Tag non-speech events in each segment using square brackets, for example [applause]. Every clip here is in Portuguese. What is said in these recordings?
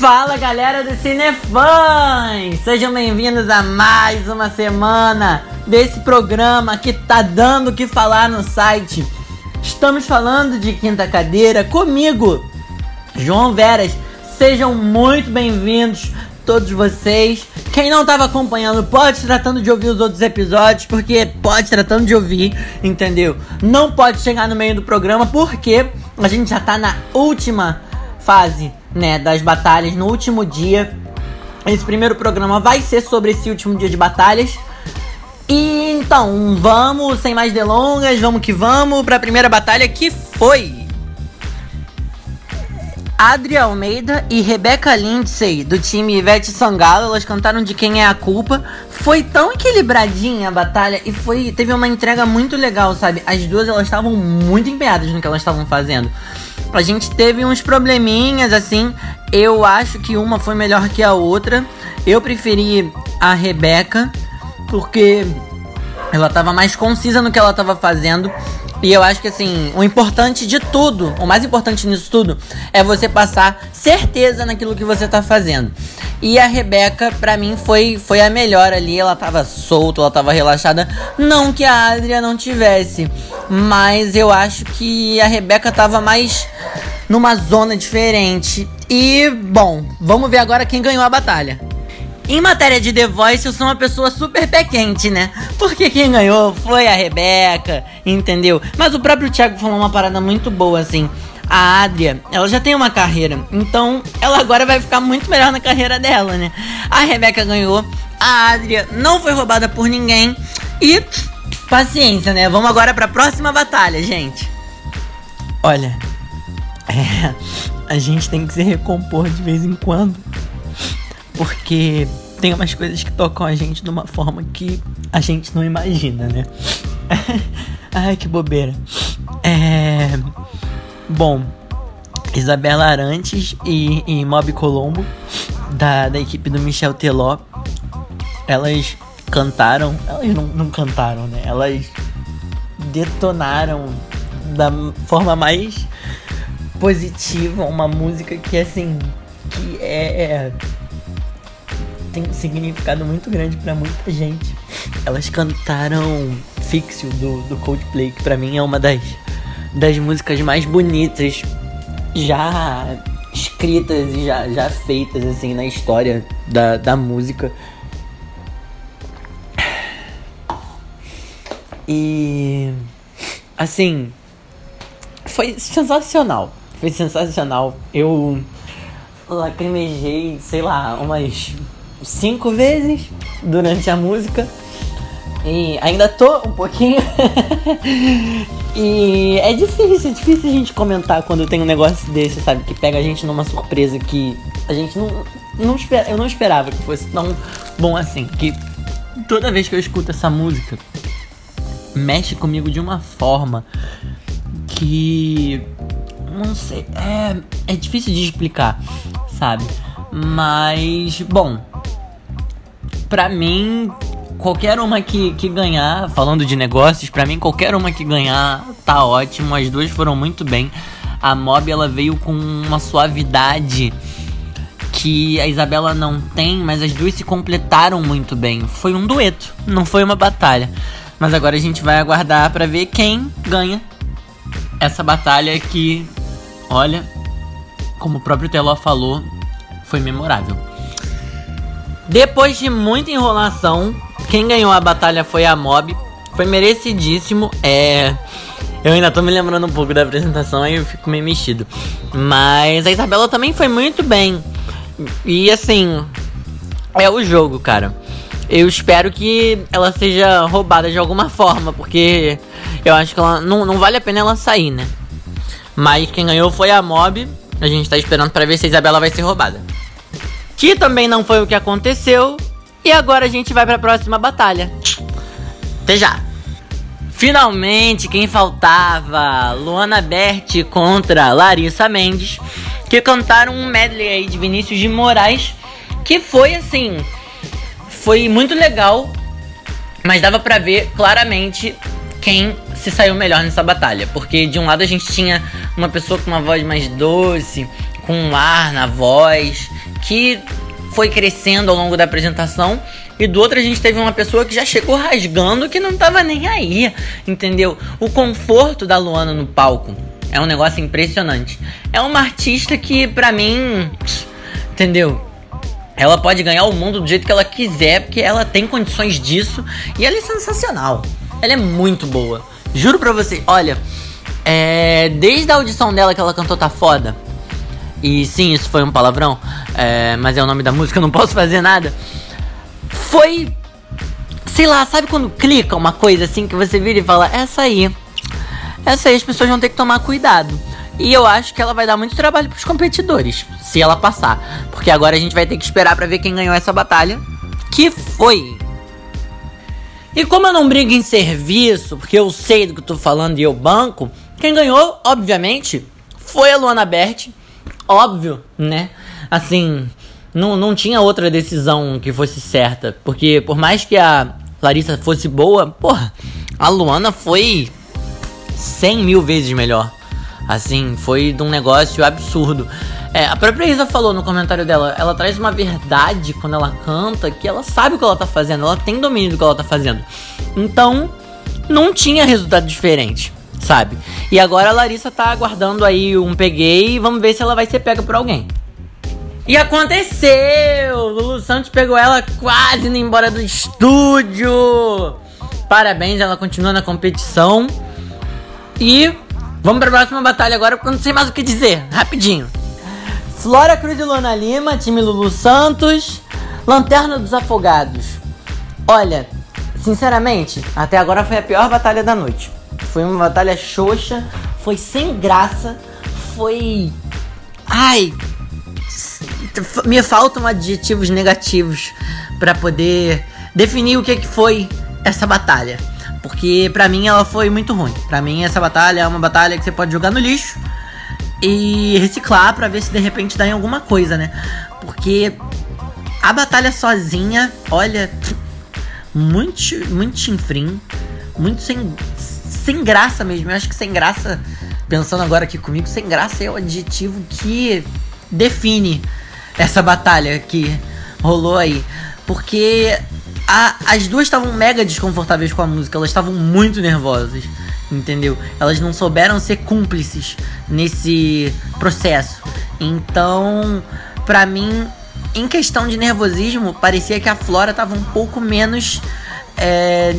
Fala galera do Cinefãs! Sejam bem-vindos a mais uma semana desse programa que tá dando o que falar no site. Estamos falando de Quinta Cadeira comigo, João Veras. Sejam muito bem-vindos todos vocês. Quem não estava acompanhando, pode tratando de ouvir os outros episódios, porque pode tratando de ouvir, entendeu? Não pode chegar no meio do programa, porque a gente já tá na última fase, né, das batalhas, no último dia. Esse primeiro programa vai ser sobre esse último dia de batalhas. E então, vamos, sem mais delongas, vamos que vamos para a primeira batalha que foi Adria Almeida e Rebeca Lindsay, do time Ivete Sangalo, elas cantaram de Quem é a Culpa. Foi tão equilibradinha a batalha e foi teve uma entrega muito legal, sabe? As duas elas estavam muito empenhadas no que elas estavam fazendo. A gente teve uns probleminhas assim. Eu acho que uma foi melhor que a outra. Eu preferi a Rebeca porque ela estava mais concisa no que ela estava fazendo. E eu acho que assim, o importante de tudo, o mais importante nisso tudo, é você passar certeza naquilo que você tá fazendo. E a Rebeca, pra mim, foi, foi a melhor ali. Ela tava solta, ela tava relaxada. Não que a Adria não tivesse. Mas eu acho que a Rebeca tava mais numa zona diferente. E, bom, vamos ver agora quem ganhou a batalha. Em matéria de The Voice, eu sou uma pessoa super pé quente, né? Porque quem ganhou foi a Rebeca, entendeu? Mas o próprio Thiago falou uma parada muito boa, assim. A Adria, ela já tem uma carreira, então ela agora vai ficar muito melhor na carreira dela, né? A Rebeca ganhou, a Adria não foi roubada por ninguém e paciência, né? Vamos agora para a próxima batalha, gente. Olha, é, a gente tem que se recompor de vez em quando. Porque tem umas coisas que tocam a gente de uma forma que a gente não imagina, né? [laughs] Ai, que bobeira. É. Bom, Isabela Arantes e, e Mob Colombo, da, da equipe do Michel Teló, elas cantaram. Elas não, não cantaram, né? Elas detonaram da forma mais positiva uma música que, assim, que é, é tem um significado muito grande para muita gente. Elas cantaram Fixio do, do Coldplay, que pra mim é uma das, das músicas mais bonitas já escritas e já, já feitas assim na história da, da música. E assim, foi sensacional. Foi sensacional. Eu lacrimejei, sei lá, umas cinco vezes durante a música. E ainda tô um pouquinho. [laughs] e é difícil, é difícil a gente comentar quando tem um negócio desse, sabe? Que pega a gente numa surpresa que a gente não, não eu não esperava que fosse tão bom assim. Que toda vez que eu escuto essa música, mexe comigo de uma forma que. Não sei, é, é difícil de explicar, sabe? Mas, bom, pra mim, qualquer uma que, que ganhar, falando de negócios, pra mim, qualquer uma que ganhar tá ótimo. As duas foram muito bem. A Mob ela veio com uma suavidade que a Isabela não tem, mas as duas se completaram muito bem. Foi um dueto, não foi uma batalha. Mas agora a gente vai aguardar para ver quem ganha essa batalha que, olha, como o próprio Teló falou, foi memorável. Depois de muita enrolação, quem ganhou a batalha foi a Mob. Foi merecidíssimo. É. Eu ainda tô me lembrando um pouco da apresentação, aí eu fico meio mexido. Mas a Isabela também foi muito bem. E assim, é o jogo, cara. Eu espero que ela seja roubada de alguma forma, porque eu acho que ela não, não vale a pena ela sair, né? Mas quem ganhou foi a Mob. A gente tá esperando para ver se a Isabela vai ser roubada que também não foi o que aconteceu. E agora a gente vai para a próxima batalha. Até já! Finalmente, quem faltava? Luana Berti contra Larissa Mendes, que cantaram um medley aí de Vinícius de Moraes, que foi assim, foi muito legal, mas dava para ver claramente quem se saiu melhor nessa batalha, porque de um lado a gente tinha uma pessoa com uma voz mais doce, com um ar na voz, que foi crescendo ao longo da apresentação. E do outro a gente teve uma pessoa que já chegou rasgando que não tava nem aí, entendeu? O conforto da Luana no palco é um negócio impressionante. É uma artista que, pra mim, entendeu? Ela pode ganhar o mundo do jeito que ela quiser, porque ela tem condições disso. E ela é sensacional. Ela é muito boa. Juro pra você, olha, é, desde a audição dela que ela cantou Tá Foda. E sim, isso foi um palavrão, é, mas é o nome da música, eu não posso fazer nada. Foi. Sei lá, sabe quando clica uma coisa assim que você vira e fala, essa aí. Essa aí as pessoas vão ter que tomar cuidado. E eu acho que ela vai dar muito trabalho pros competidores, se ela passar. Porque agora a gente vai ter que esperar para ver quem ganhou essa batalha. Que foi. E como eu não brigo em serviço, porque eu sei do que eu tô falando e eu banco, quem ganhou, obviamente, foi a Luana Berti. Óbvio, né? Assim, não, não tinha outra decisão que fosse certa. Porque por mais que a Larissa fosse boa, porra, a Luana foi 100 mil vezes melhor. Assim, foi de um negócio absurdo. É, a própria Isa falou no comentário dela, ela traz uma verdade quando ela canta, que ela sabe o que ela tá fazendo, ela tem domínio do que ela tá fazendo. Então, não tinha resultado diferente, sabe? E agora a Larissa tá aguardando aí um peguei e vamos ver se ela vai ser pega por alguém. E aconteceu! Lulu Santos pegou ela quase indo embora do estúdio. Parabéns, ela continua na competição. E Vamos para a próxima batalha agora, porque eu não sei mais o que dizer. Rapidinho. Flora Cruz e Lona Lima, time Lulu Santos. Lanterna dos Afogados. Olha, sinceramente, até agora foi a pior batalha da noite. Foi uma batalha xoxa, foi sem graça, foi. Ai. Me faltam adjetivos negativos para poder definir o que, que foi essa batalha. Porque pra mim ela foi muito ruim. Pra mim essa batalha é uma batalha que você pode jogar no lixo e reciclar para ver se de repente dá em alguma coisa, né? Porque a batalha sozinha, olha, muito, muito chinfrim, muito sem, sem graça mesmo. Eu acho que sem graça, pensando agora aqui comigo, sem graça é o adjetivo que define essa batalha que rolou aí. Porque a, as duas estavam mega desconfortáveis com a música, elas estavam muito nervosas, entendeu? Elas não souberam ser cúmplices nesse processo. Então, pra mim, em questão de nervosismo, parecia que a Flora tava um pouco menos é,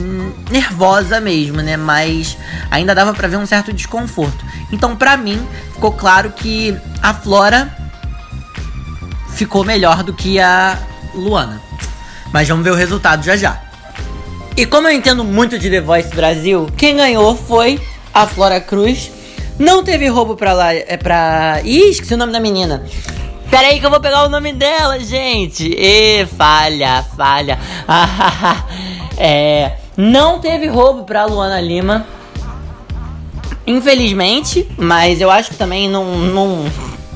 nervosa mesmo, né? Mas ainda dava para ver um certo desconforto. Então, para mim, ficou claro que a Flora ficou melhor do que a Luana. Mas vamos ver o resultado já já. E como eu entendo muito de The Voice Brasil, quem ganhou foi a Flora Cruz. Não teve roubo pra lá. É pra. Ih, esqueci o nome da menina. Pera aí que eu vou pegar o nome dela, gente. E falha, falha. [laughs] é. Não teve roubo pra Luana Lima. Infelizmente, mas eu acho que também não, não,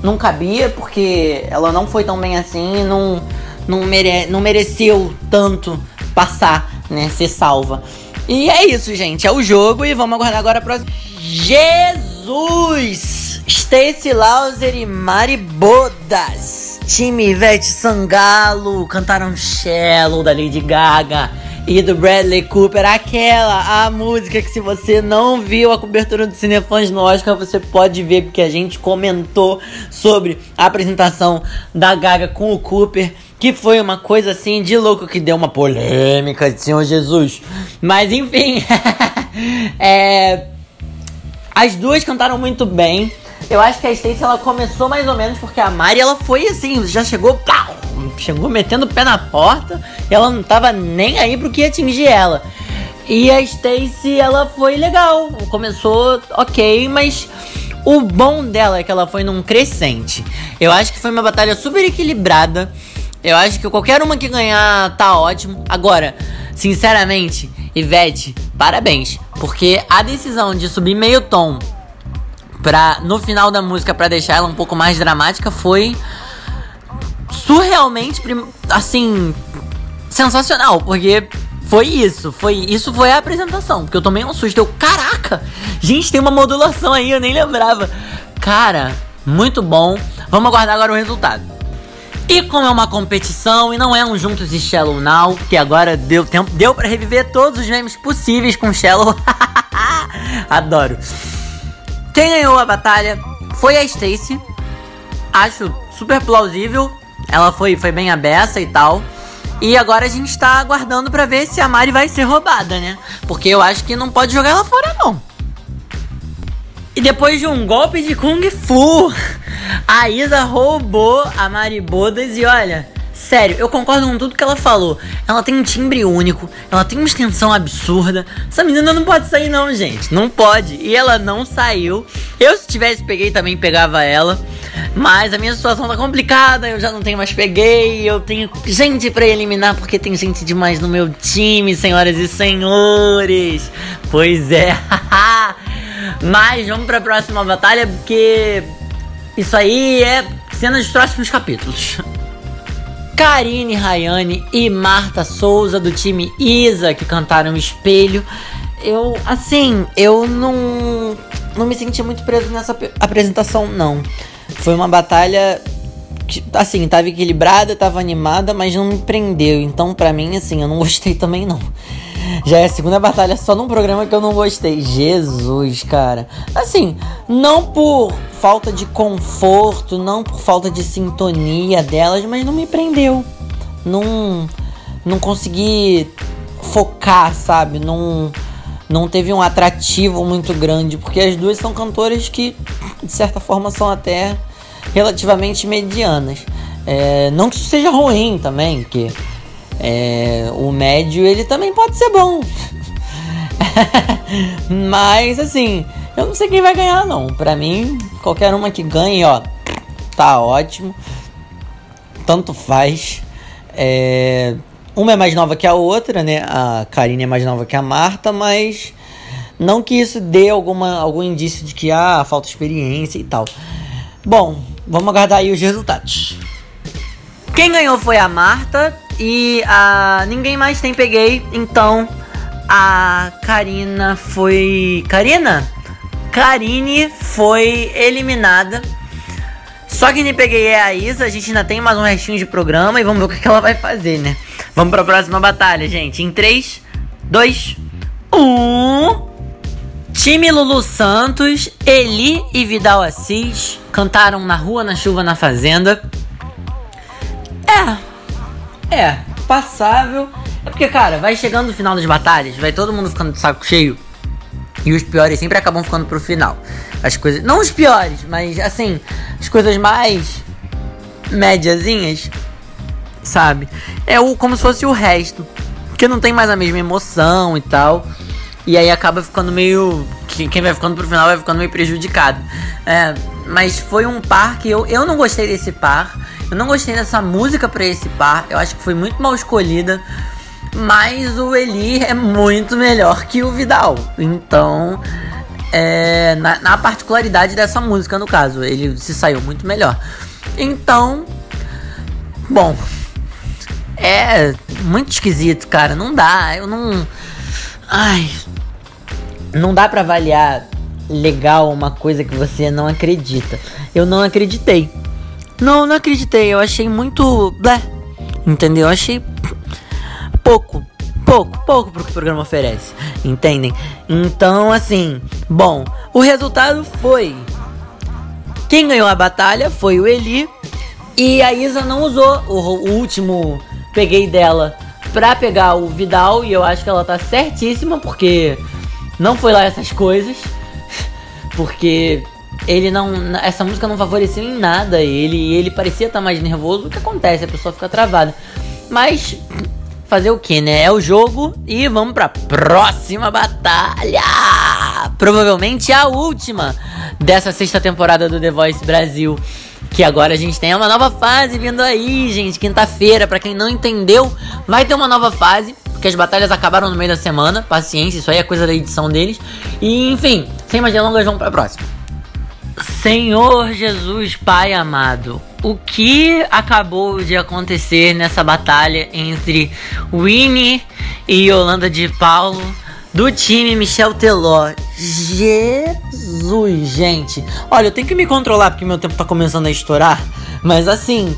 não cabia, porque ela não foi tão bem assim, não não, mere não mereceu tanto passar, né? Ser salva. E é isso, gente. É o jogo e vamos aguardar agora a próxima. Jesus! Stacy Lauser e Mari Bodas. Time Ivete Sangalo cantaram Shallow da Lady Gaga e do Bradley Cooper, aquela, a música que se você não viu a cobertura do Cinefãs no Oscar, você pode ver, porque a gente comentou sobre a apresentação da Gaga com o Cooper, que foi uma coisa assim de louco que deu uma polêmica Senhor Jesus. Mas enfim, [laughs] é... as duas cantaram muito bem. Eu acho que a Stacey ela começou mais ou menos porque a Mari ela foi assim, já chegou, pau, chegou metendo o pé na porta e ela não tava nem aí pro que atingir ela. E a Stacey ela foi legal, começou ok, mas o bom dela é que ela foi num crescente. Eu acho que foi uma batalha super equilibrada. Eu acho que qualquer uma que ganhar tá ótimo. Agora, sinceramente, Ivete, parabéns, porque a decisão de subir meio tom pra, no final da música para deixar ela um pouco mais dramática foi surrealmente assim sensacional, porque foi isso, foi isso foi a apresentação, porque eu tomei um susto, eu, caraca, gente, tem uma modulação aí, eu nem lembrava. Cara, muito bom. Vamos aguardar agora o resultado. E como é uma competição e não é um Juntos e Shallow Now, que agora deu tempo, deu para reviver todos os memes possíveis com Shallow. [laughs] Adoro. Quem ganhou a batalha foi a Stacy. Acho super plausível. Ela foi, foi bem aberta e tal. E agora a gente tá aguardando para ver se a Mari vai ser roubada, né? Porque eu acho que não pode jogar ela fora, não. E depois de um golpe de Kung Fu, a Isa roubou a Maribodas e olha, sério, eu concordo com tudo que ela falou. Ela tem um timbre único, ela tem uma extensão absurda. Essa menina não pode sair não, gente, não pode. E ela não saiu. Eu se tivesse peguei também pegava ela. Mas a minha situação tá complicada, eu já não tenho mais peguei, eu tenho gente para eliminar porque tem gente demais no meu time, senhoras e senhores. Pois é. [laughs] Mas vamos para a próxima batalha porque isso aí é cena dos próximos capítulos. [laughs] Karine Rayane e Marta Souza do time Isa que cantaram Espelho. Eu, assim, eu não não me senti muito preso nessa apresentação não. Foi uma batalha que, assim, tava equilibrada, tava animada, mas não me prendeu. Então, para mim, assim, eu não [laughs] gostei também não. Já é a segunda batalha só num programa que eu não gostei. Jesus, cara. Assim, não por falta de conforto, não por falta de sintonia delas, mas não me prendeu. Não, não consegui focar, sabe? Não, não teve um atrativo muito grande, porque as duas são cantoras que, de certa forma, são até relativamente medianas. É, não que isso seja ruim também, que é, o médio ele também pode ser bom. [laughs] Mas assim, eu não sei quem vai ganhar não. Pra mim, qualquer uma que ganhe, ó, tá ótimo. Tanto faz. É, uma é mais nova que a outra, né? A Karine é mais nova que a Marta, mas não que isso dê alguma, algum indício de que ah, falta experiência e tal. Bom, vamos aguardar aí os resultados. Quem ganhou foi a Marta, e a ninguém mais tem peguei, então a Karina foi. Karina? Karine foi eliminada. Só que nem peguei é a Isa, a gente ainda tem mais um restinho de programa e vamos ver o que, que ela vai fazer, né? Vamos para a próxima batalha, gente. Em 3, 2, 1. Time Lulu Santos, Eli e Vidal Assis cantaram na rua, na chuva, na fazenda. É, é, passável. É porque, cara, vai chegando no final das batalhas, vai todo mundo ficando de saco cheio. E os piores sempre acabam ficando pro final. As coisas. Não os piores, mas assim, as coisas mais médiazinhas, sabe? É o como se fosse o resto. Porque não tem mais a mesma emoção e tal. E aí acaba ficando meio. Quem vai ficando pro final vai ficando meio prejudicado. É, mas foi um par que eu, eu não gostei desse par. Eu não gostei dessa música para esse par. Eu acho que foi muito mal escolhida. Mas o Eli é muito melhor que o Vidal. Então, é, na, na particularidade dessa música, no caso, ele se saiu muito melhor. Então, bom, é muito esquisito, cara. Não dá. Eu não. Ai. Não dá para avaliar legal uma coisa que você não acredita. Eu não acreditei. Não, não acreditei. Eu achei muito. Blé, entendeu? Eu achei pouco. Pouco, pouco pro que o programa oferece. Entendem? Então, assim. Bom, o resultado foi. Quem ganhou a batalha foi o Eli. E a Isa não usou o, o último peguei dela pra pegar o Vidal. E eu acho que ela tá certíssima, porque não foi lá essas coisas. [laughs] Porque ele não. Essa música não favoreceu em nada ele. Ele parecia estar tá mais nervoso. O que acontece? A pessoa fica travada. Mas. Fazer o que, né? É o jogo e vamos pra próxima batalha! Provavelmente a última dessa sexta temporada do The Voice Brasil. Que agora a gente tem uma nova fase vindo aí, gente. Quinta-feira, para quem não entendeu, vai ter uma nova fase. Porque as batalhas acabaram no meio da semana. Paciência, isso aí é coisa da edição deles. E enfim, sem mais delongas, vamos pra próxima. Senhor Jesus, Pai amado, o que acabou de acontecer nessa batalha entre Winnie e Yolanda de Paulo do time Michel Teló? Jesus, gente. Olha, eu tenho que me controlar porque meu tempo tá começando a estourar. Mas assim.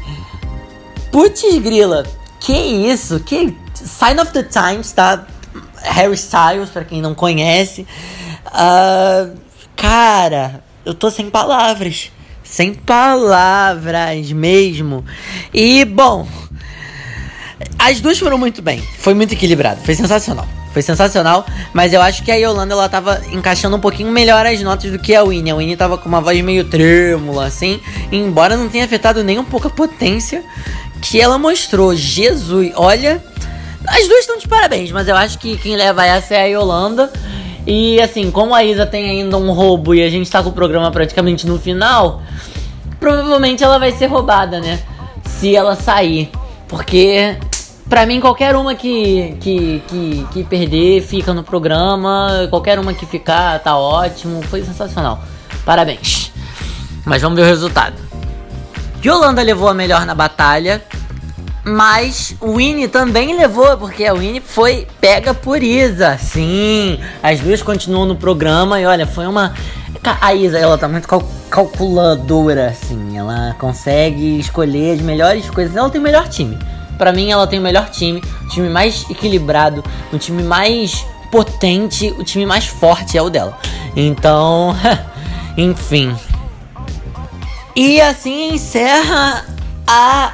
Putz grila. Que isso? Que. Sign of the Times, tá? Harry Styles, pra quem não conhece. Uh, cara, eu tô sem palavras. Sem palavras mesmo. E, bom. As duas foram muito bem. Foi muito equilibrado. Foi sensacional. Foi sensacional, mas eu acho que a Yolanda ela tava encaixando um pouquinho melhor as notas do que a Winnie. A Winnie tava com uma voz meio trêmula, assim, embora não tenha afetado nem um pouco a potência que ela mostrou. Jesus, olha, as duas estão de parabéns, mas eu acho que quem leva essa é a Yolanda. E assim, como a Isa tem ainda um roubo e a gente tá com o programa praticamente no final, provavelmente ela vai ser roubada, né? Se ela sair. Porque Pra mim, qualquer uma que, que, que, que perder fica no programa. Qualquer uma que ficar tá ótimo. Foi sensacional. Parabéns. Mas vamos ver o resultado. Yolanda levou a melhor na batalha. Mas o Winnie também levou, porque a Winnie foi pega por Isa. Sim, as duas continuam no programa e olha, foi uma. A Isa, ela tá muito cal calculadora, assim. Ela consegue escolher as melhores coisas. Ela tem o melhor time. Para mim, ela tem o melhor time, o time mais equilibrado, o time mais potente, o time mais forte é o dela. Então, [laughs] enfim. E assim encerra a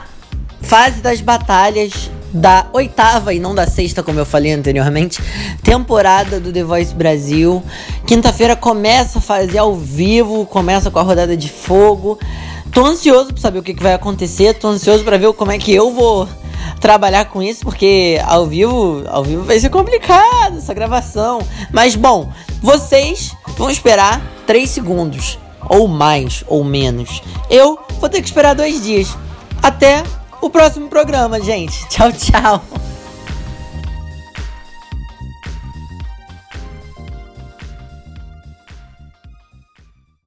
fase das batalhas da oitava e não da sexta, como eu falei anteriormente, temporada do The Voice Brasil. Quinta-feira começa a fazer ao vivo, começa com a rodada de fogo. Tô ansioso para saber o que, que vai acontecer, tô ansioso para ver como é que eu vou trabalhar com isso, porque ao vivo, ao vivo vai ser complicado essa gravação. Mas bom, vocês vão esperar 3 segundos, ou mais, ou menos. Eu vou ter que esperar dois dias. Até o próximo programa, gente. Tchau, tchau.